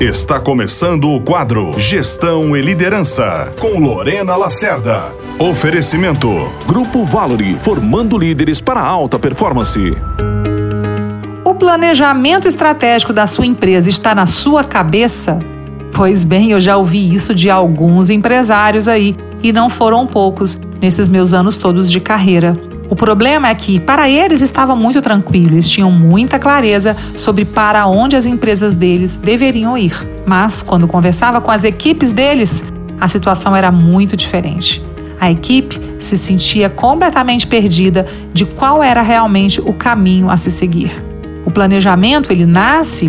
Está começando o quadro Gestão e Liderança, com Lorena Lacerda. Oferecimento: Grupo Valori, formando líderes para alta performance. O planejamento estratégico da sua empresa está na sua cabeça? Pois bem, eu já ouvi isso de alguns empresários aí, e não foram poucos nesses meus anos todos de carreira. O problema é que, para eles, estava muito tranquilo, eles tinham muita clareza sobre para onde as empresas deles deveriam ir. Mas, quando conversava com as equipes deles, a situação era muito diferente. A equipe se sentia completamente perdida de qual era realmente o caminho a se seguir. O planejamento ele nasce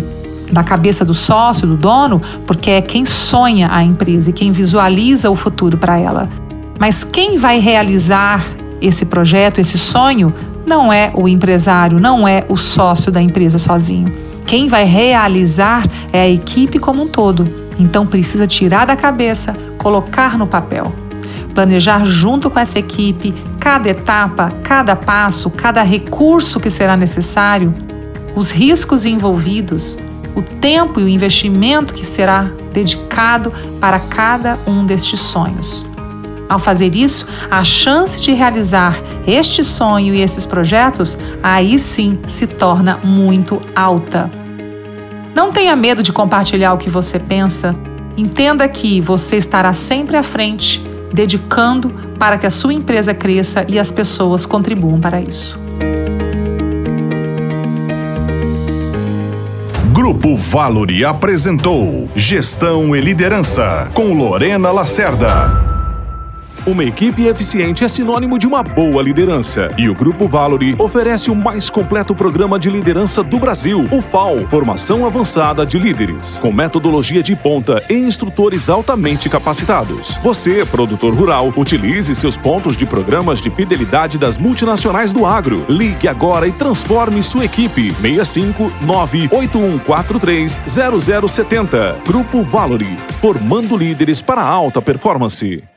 da cabeça do sócio, do dono, porque é quem sonha a empresa e quem visualiza o futuro para ela. Mas quem vai realizar esse projeto, esse sonho, não é o empresário, não é o sócio da empresa sozinho. Quem vai realizar é a equipe como um todo. Então precisa tirar da cabeça, colocar no papel. Planejar junto com essa equipe cada etapa, cada passo, cada recurso que será necessário, os riscos envolvidos, o tempo e o investimento que será dedicado para cada um destes sonhos. Ao fazer isso, a chance de realizar este sonho e esses projetos aí sim se torna muito alta. Não tenha medo de compartilhar o que você pensa. Entenda que você estará sempre à frente, dedicando para que a sua empresa cresça e as pessoas contribuam para isso. Grupo Valori apresentou Gestão e Liderança com Lorena Lacerda. Uma equipe eficiente é sinônimo de uma boa liderança. E o Grupo Valori oferece o mais completo programa de liderança do Brasil, o FAO Formação Avançada de Líderes, com metodologia de ponta e instrutores altamente capacitados. Você, produtor rural, utilize seus pontos de programas de fidelidade das multinacionais do agro. Ligue agora e transforme sua equipe. 65 98143 0070. Grupo Valori, formando líderes para alta performance.